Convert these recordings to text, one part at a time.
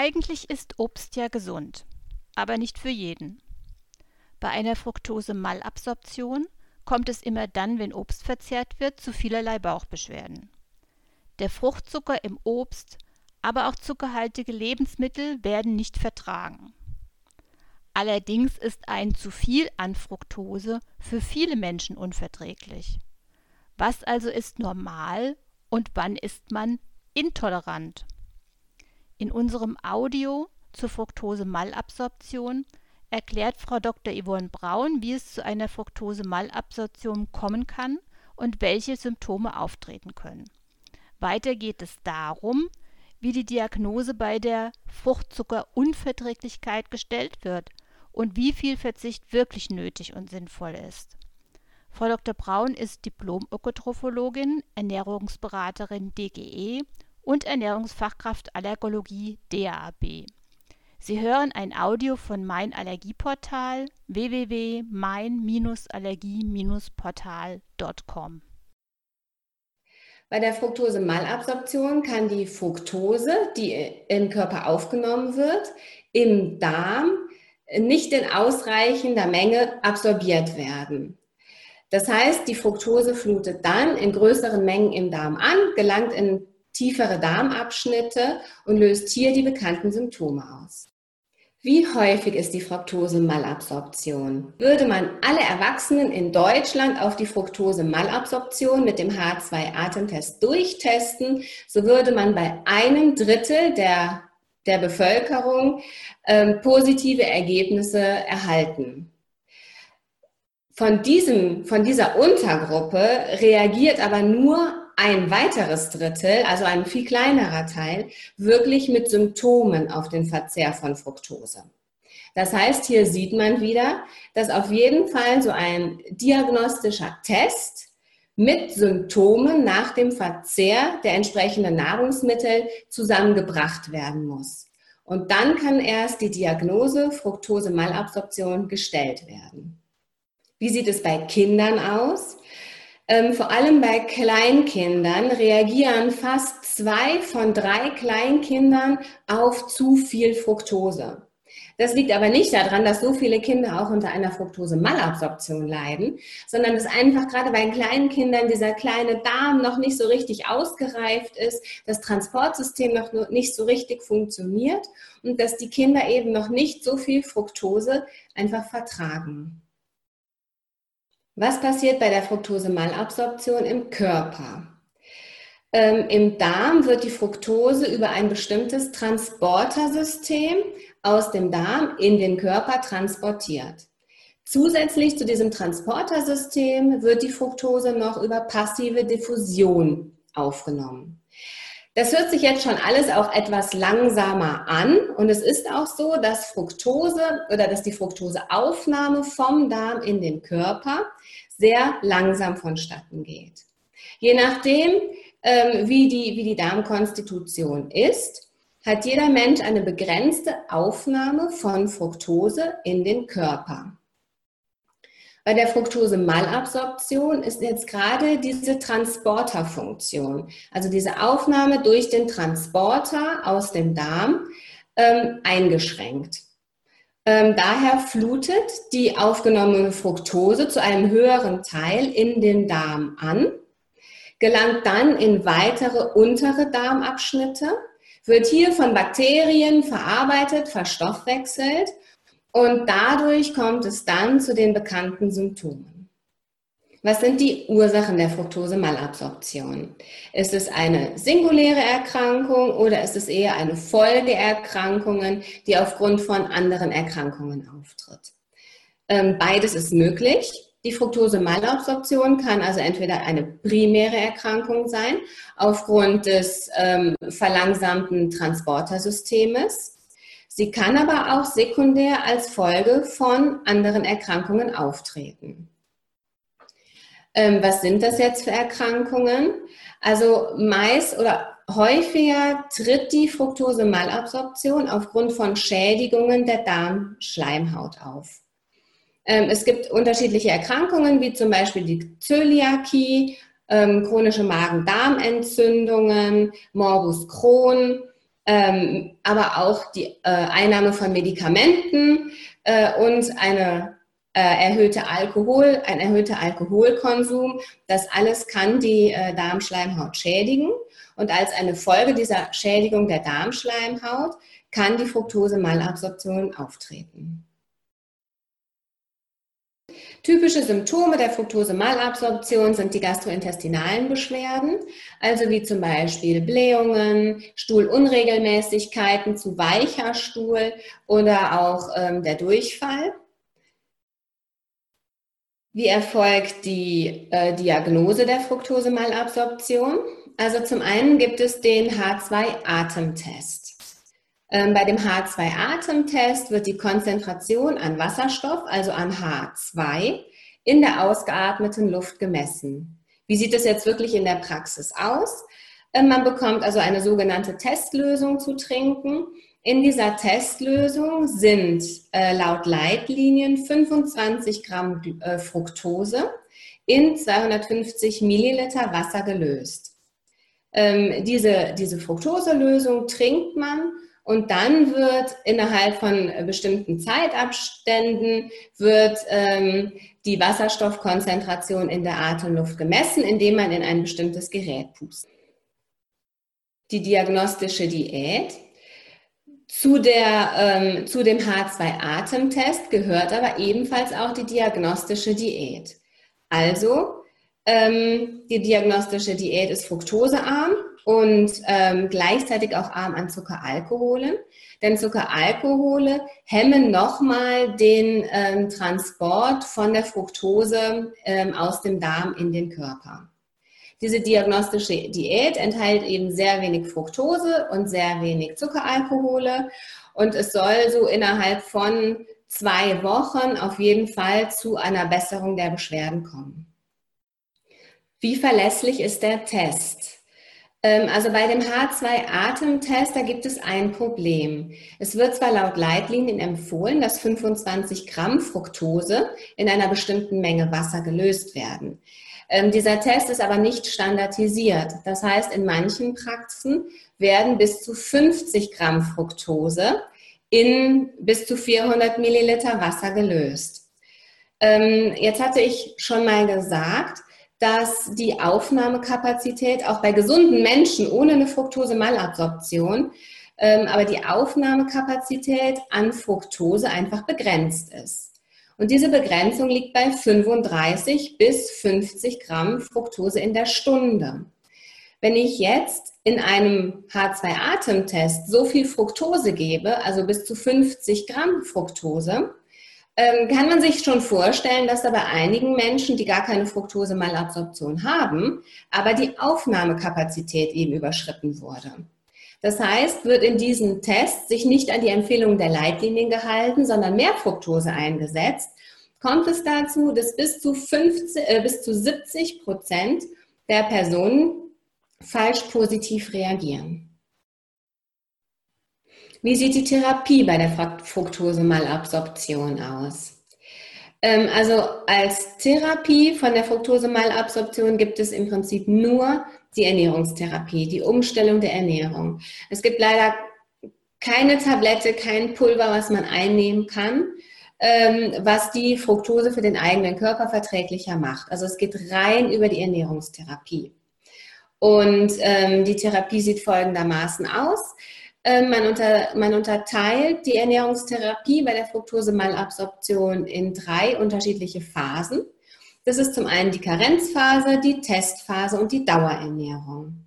Eigentlich ist Obst ja gesund, aber nicht für jeden. Bei einer Fructose-Malabsorption kommt es immer dann, wenn Obst verzehrt wird, zu vielerlei Bauchbeschwerden. Der Fruchtzucker im Obst, aber auch zuckerhaltige Lebensmittel werden nicht vertragen. Allerdings ist ein zu viel an Fructose für viele Menschen unverträglich. Was also ist normal und wann ist man intolerant? In unserem Audio zur Fructose-Malabsorption erklärt Frau Dr. Yvonne Braun, wie es zu einer Fructose-Malabsorption kommen kann und welche Symptome auftreten können. Weiter geht es darum, wie die Diagnose bei der Fruchtzuckerunverträglichkeit gestellt wird und wie viel Verzicht wirklich nötig und sinnvoll ist. Frau Dr. Braun ist Diplom-Ökotrophologin, Ernährungsberaterin DGE und Ernährungsfachkraft Allergologie DAAB. Sie hören ein Audio von Mein Allergieportal www.mein-allergie-portal.com. Bei der Fructose-Malabsorption kann die Fructose, die im Körper aufgenommen wird, im Darm nicht in ausreichender Menge absorbiert werden. Das heißt, die Fructose flutet dann in größeren Mengen im Darm an, gelangt in tiefere Darmabschnitte und löst hier die bekannten Symptome aus. Wie häufig ist die Fructose-Malabsorption? Würde man alle Erwachsenen in Deutschland auf die Fructose-Malabsorption mit dem H2-Atemtest durchtesten, so würde man bei einem Drittel der, der Bevölkerung ähm, positive Ergebnisse erhalten. Von, diesem, von dieser Untergruppe reagiert aber nur ein weiteres Drittel, also ein viel kleinerer Teil, wirklich mit Symptomen auf den Verzehr von Fructose. Das heißt, hier sieht man wieder, dass auf jeden Fall so ein diagnostischer Test mit Symptomen nach dem Verzehr der entsprechenden Nahrungsmittel zusammengebracht werden muss. Und dann kann erst die Diagnose Fructose-Malabsorption gestellt werden. Wie sieht es bei Kindern aus? Ähm, vor allem bei Kleinkindern reagieren fast zwei von drei Kleinkindern auf zu viel Fructose. Das liegt aber nicht daran, dass so viele Kinder auch unter einer Fructose-Malabsorption leiden, sondern dass einfach gerade bei kleinen Kindern dieser kleine Darm noch nicht so richtig ausgereift ist, das Transportsystem noch nicht so richtig funktioniert und dass die Kinder eben noch nicht so viel Fructose einfach vertragen. Was passiert bei der Fructose-Malabsorption im Körper? Ähm, Im Darm wird die Fructose über ein bestimmtes Transportersystem aus dem Darm in den Körper transportiert. Zusätzlich zu diesem Transportersystem wird die Fructose noch über passive Diffusion aufgenommen. Das hört sich jetzt schon alles auch etwas langsamer an und es ist auch so, dass Fructose oder dass die Fructoseaufnahme vom Darm in den Körper sehr langsam vonstatten geht. Je nachdem, ähm, wie, die, wie die Darmkonstitution ist, hat jeder Mensch eine begrenzte Aufnahme von Fructose in den Körper. Bei der Fructose-Malabsorption ist jetzt gerade diese Transporterfunktion, also diese Aufnahme durch den Transporter aus dem Darm, ähm, eingeschränkt. Ähm, daher flutet die aufgenommene Fructose zu einem höheren Teil in den Darm an, gelangt dann in weitere untere Darmabschnitte, wird hier von Bakterien verarbeitet, verstoffwechselt und dadurch kommt es dann zu den bekannten Symptomen. Was sind die Ursachen der Fructose-Malabsorption? Ist es eine singuläre Erkrankung oder ist es eher eine Folgeerkrankung, die aufgrund von anderen Erkrankungen auftritt? Ähm, beides ist möglich. Die Fructose-Malabsorption kann also entweder eine primäre Erkrankung sein, aufgrund des ähm, verlangsamten Transportersystems, Sie kann aber auch sekundär als Folge von anderen Erkrankungen auftreten. Ähm, was sind das jetzt für Erkrankungen? Also meist oder häufiger tritt die Fructose-Malabsorption aufgrund von Schädigungen der Darmschleimhaut auf. Ähm, es gibt unterschiedliche Erkrankungen, wie zum Beispiel die Zöliakie, ähm, chronische Magen-Darm-Entzündungen, Morbus Crohn, ähm, aber auch die äh, Einnahme von Medikamenten äh, und eine äh, erhöhte Alkohol, ein erhöhter Alkoholkonsum. Das alles kann die äh, Darmschleimhaut schädigen. Und als eine Folge dieser Schädigung der Darmschleimhaut kann die Fructose-Malabsorption auftreten. Typische Symptome der Fructose-Malabsorption sind die gastrointestinalen Beschwerden, also wie zum Beispiel Blähungen, Stuhlunregelmäßigkeiten, zu weicher Stuhl oder auch ähm, der Durchfall. Wie erfolgt die äh, Diagnose der Fructose-Malabsorption? Also zum einen gibt es den H2-Atemtest. Ähm, bei dem H2-Atemtest wird die Konzentration an Wasserstoff, also an H2, in der ausgeatmeten Luft gemessen. Wie sieht das jetzt wirklich in der Praxis aus? Ähm, man bekommt also eine sogenannte Testlösung zu trinken. In dieser Testlösung sind äh, laut Leitlinien 25 Gramm äh, Fructose in 250 Milliliter Wasser gelöst. Ähm, diese, diese Fructoselösung trinkt man und dann wird innerhalb von bestimmten Zeitabständen wird ähm, die Wasserstoffkonzentration in der Atemluft gemessen, indem man in ein bestimmtes Gerät pustet. Die diagnostische Diät. Zu, der, ähm, zu dem H2-Atemtest gehört aber ebenfalls auch die diagnostische Diät. Also ähm, die diagnostische Diät ist fruktosearm und ähm, gleichzeitig auch arm an Zuckeralkoholen. Denn Zuckeralkohole hemmen nochmal den ähm, Transport von der Fructose ähm, aus dem Darm in den Körper. Diese diagnostische Diät enthält eben sehr wenig Fructose und sehr wenig Zuckeralkohole und es soll so innerhalb von zwei Wochen auf jeden Fall zu einer Besserung der Beschwerden kommen. Wie verlässlich ist der Test? Ähm, also bei dem H2-Atemtest, da gibt es ein Problem. Es wird zwar laut Leitlinien empfohlen, dass 25 Gramm Fructose in einer bestimmten Menge Wasser gelöst werden. Ähm, dieser Test ist aber nicht standardisiert. Das heißt, in manchen Praxen werden bis zu 50 Gramm Fructose in bis zu 400 Milliliter Wasser gelöst. Ähm, jetzt hatte ich schon mal gesagt, dass die Aufnahmekapazität auch bei gesunden Menschen ohne eine Fructose-Malabsorption, ähm, aber die Aufnahmekapazität an Fructose einfach begrenzt ist. Und diese Begrenzung liegt bei 35 bis 50 Gramm Fructose in der Stunde. Wenn ich jetzt in einem H2-Atemtest so viel Fructose gebe, also bis zu 50 Gramm Fructose, ähm, kann man sich schon vorstellen, dass da bei einigen Menschen, die gar keine Fructose-Malabsorption haben, aber die Aufnahmekapazität eben überschritten wurde. Das heißt, wird in diesem Test sich nicht an die Empfehlungen der Leitlinien gehalten, sondern mehr Fructose eingesetzt, kommt es dazu, dass bis zu, 15, äh, bis zu 70 Prozent der Personen falsch positiv reagieren. Wie sieht die Therapie bei der Fructose-Malabsorption aus? Ähm, also als Therapie von der Fructose-Malabsorption gibt es im Prinzip nur die Ernährungstherapie, die Umstellung der Ernährung. Es gibt leider keine Tablette, kein Pulver, was man einnehmen kann, ähm, was die Fructose für den eigenen Körper verträglicher macht. Also es geht rein über die Ernährungstherapie. Und ähm, die Therapie sieht folgendermaßen aus. Ähm, man, unter, man, unterteilt die Ernährungstherapie bei der Fructose-Malabsorption in drei unterschiedliche Phasen. Das ist zum einen die Karenzphase, die Testphase und die Dauerernährung.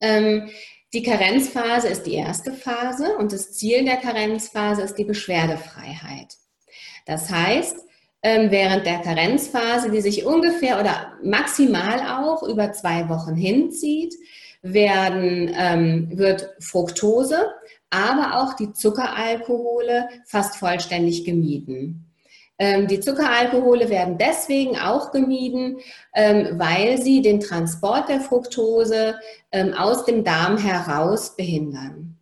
Ähm, die Karenzphase ist die erste Phase und das Ziel der Karenzphase ist die Beschwerdefreiheit. Das heißt, ähm, während der Karenzphase, die sich ungefähr oder maximal auch über zwei Wochen hinzieht, werden, ähm, wird Fructose, aber auch die Zuckeralkohole fast vollständig gemieden. Ähm, die Zuckeralkohole werden deswegen auch gemieden, ähm, weil sie den Transport der Fructose ähm, aus dem Darm heraus behindern.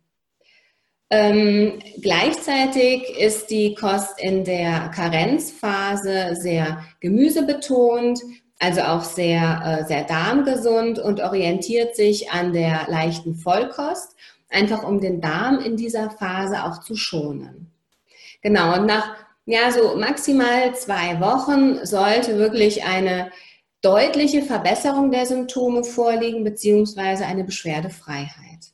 Ähm, gleichzeitig ist die Kost in der Karenzphase sehr gemüsebetont, also auch sehr, äh, sehr darmgesund und orientiert sich an der leichten Vollkost. einfach um den Darm in dieser Phase auch zu schonen. Genau, und nach ja, so maximal zwei Wochen sollte wirklich eine deutliche Verbesserung der Symptome vorliegen, beziehungsweise eine Beschwerdefreiheit.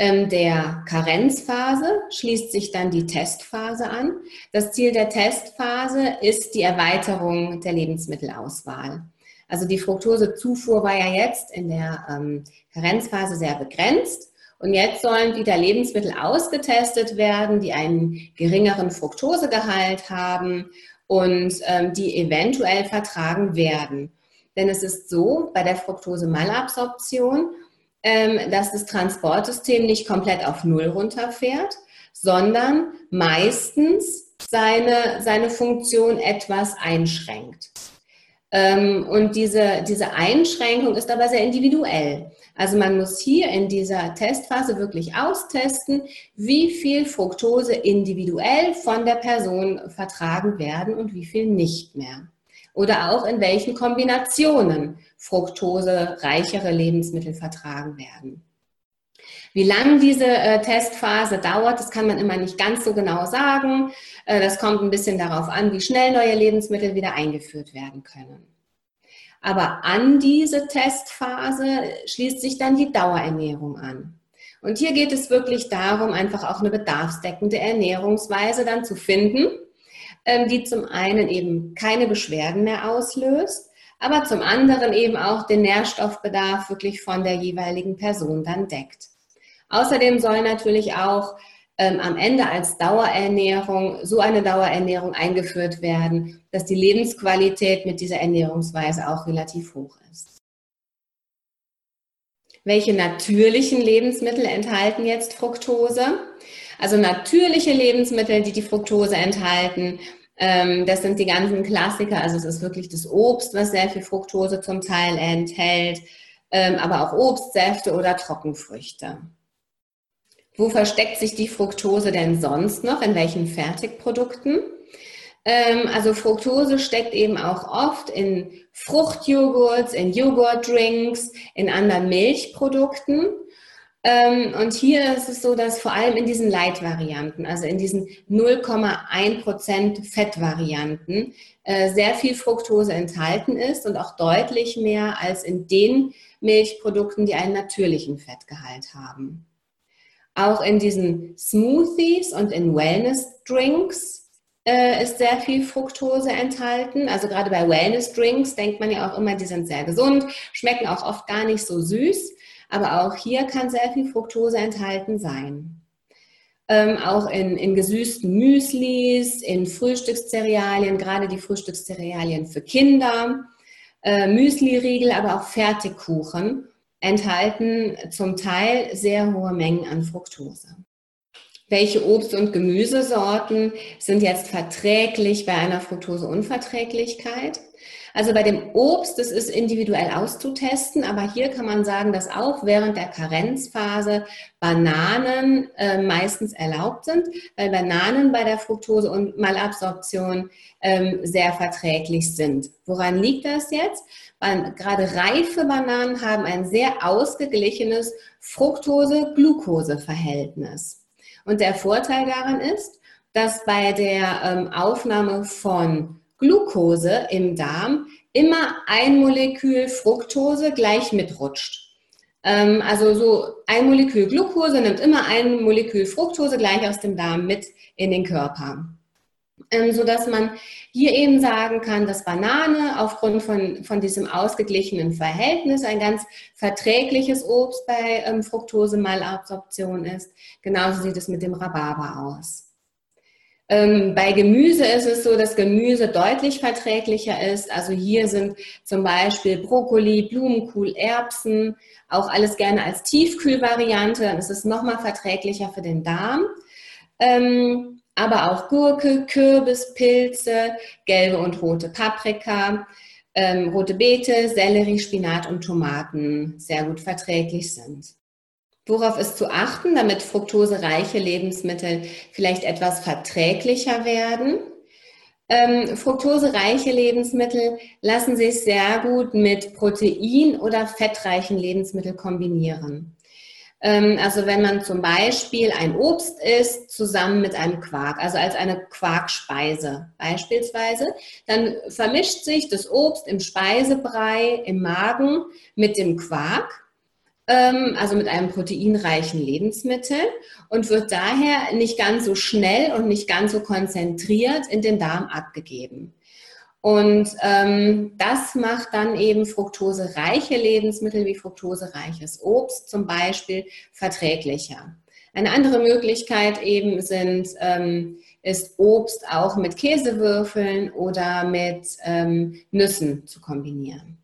Ähm, der Karenzphase schließt sich dann die Testphase an. Das Ziel der Testphase ist die Erweiterung der Lebensmittelauswahl. Also die Fructosezufuhr war ja jetzt in der ähm, Karenzphase sehr begrenzt. Und jetzt sollen wieder Lebensmittel ausgetestet werden, die einen geringeren Fructosegehalt haben und ähm, die eventuell vertragen werden. Denn es ist so, bei der Fructose-Malabsorption, dass das Transportsystem nicht komplett auf Null runterfährt, sondern meistens seine, seine Funktion etwas einschränkt. Ähm, und diese, diese Einschränkung ist aber sehr individuell. Also man muss hier in dieser Testphase wirklich austesten, wie viel Fructose individuell von der Person vertragen werden und wie viel nicht mehr. Oder auch in welchen Kombinationen fructosereichere Lebensmittel vertragen werden. Wie lang diese äh, Testphase dauert, das kann man immer nicht ganz so genau sagen. Äh, das kommt ein bisschen darauf an, wie schnell neue Lebensmittel wieder eingeführt werden können. Aber an diese Testphase schließt sich dann die Dauerernährung an. Und hier geht es wirklich darum, einfach auch eine bedarfsdeckende Ernährungsweise dann zu finden, ähm, die zum einen eben keine Beschwerden mehr auslöst, aber zum anderen eben auch den Nährstoffbedarf wirklich von der jeweiligen Person dann deckt. Außerdem soll natürlich auch ähm, am Ende als Dauerernährung so eine Dauerernährung eingeführt werden, dass die Lebensqualität mit dieser Ernährungsweise auch relativ hoch ist. Welche natürlichen Lebensmittel enthalten jetzt Fructose? Also natürliche Lebensmittel, die die Fructose enthalten, das sind die ganzen Klassiker. Also es ist wirklich das Obst, was sehr viel Fructose zum Teil enthält, ähm, aber auch Obstsäfte oder Trockenfrüchte. Wo versteckt sich die Fructose denn sonst noch? In welchen Fertigprodukten? Ähm, also Fructose steckt eben auch oft in Fruchtjoghurts, in Joghurtdrinks, in anderen Milchprodukten. Ähm, und hier ist es so, dass vor allem in diesen Light-Varianten, also in diesen 0,1% Fettvarianten, äh, sehr viel Fructose enthalten ist und auch deutlich mehr als in den Milchprodukten, die einen natürlichen Fettgehalt haben. Auch in diesen Smoothies und in Wellness-Drinks äh, ist sehr viel Fructose enthalten. Also gerade bei Wellness-Drinks denkt man ja auch immer, die sind sehr gesund, schmecken auch oft gar nicht so süß. Aber auch hier kann sehr viel Fructose enthalten sein. Ähm, auch in, in gesüßten Müslis, in Frühstückszerealien, gerade die Frühstückszerealien für Kinder, äh, Müsli-Riegel, aber auch Fertigkuchen enthalten zum Teil sehr hohe Mengen an Fructose. Welche Obst- und Gemüsesorten sind jetzt verträglich bei einer Fructoseunverträglichkeit? Also bei dem Obst, das ist individuell auszutesten, aber hier kann man sagen, dass auch während der Karenzphase Bananen äh, meistens erlaubt sind, weil Bananen bei der Fructose- und Malabsorption ähm, sehr verträglich sind. Woran liegt das jetzt? Weil gerade reife Bananen haben ein sehr ausgeglichenes Fructose-Glucose-Verhältnis. Und der Vorteil daran ist, dass bei der ähm, Aufnahme von Glucose im Darm immer ein Molekül Fructose gleich mitrutscht. Ähm, also so ein Molekül Glucose nimmt immer ein Molekül Fructose gleich aus dem Darm mit in den Körper. Ähm, sodass man hier eben sagen kann, dass Banane aufgrund von, von diesem ausgeglichenen Verhältnis ein ganz verträgliches Obst bei ähm, Fructose-Malabsorption ist. Genauso sieht es mit dem Rhabarber aus. Ähm, bei Gemüse ist es so, dass Gemüse deutlich verträglicher ist. Also hier sind zum Beispiel Brokkoli, Blumenkohl, Erbsen, auch alles gerne als Tiefkühlvariante. Dann ist es nochmal verträglicher für den Darm. Ähm, aber auch Gurke, Kürbis, Pilze, gelbe und rote Paprika, ähm, rote Beete, Sellerie, Spinat und Tomaten sehr gut verträglich sind. Worauf ist zu achten, damit fruktosereiche Lebensmittel vielleicht etwas verträglicher werden? Ähm, fruktosereiche Lebensmittel lassen sich sehr gut mit Protein- oder fettreichen Lebensmitteln kombinieren. Ähm, also wenn man zum Beispiel ein Obst isst zusammen mit einem Quark, also als eine Quarkspeise beispielsweise, dann vermischt sich das Obst im Speisebrei im Magen mit dem Quark ähm, also mit einem proteinreichen Lebensmittel und wird daher nicht ganz so schnell und nicht ganz so konzentriert in den Darm abgegeben. Und ähm, das macht dann eben fruktosereiche Lebensmittel wie fruktosereiches Obst zum Beispiel verträglicher. Eine andere Möglichkeit eben sind, ähm, ist Obst auch mit Käsewürfeln oder mit ähm, Nüssen zu kombinieren.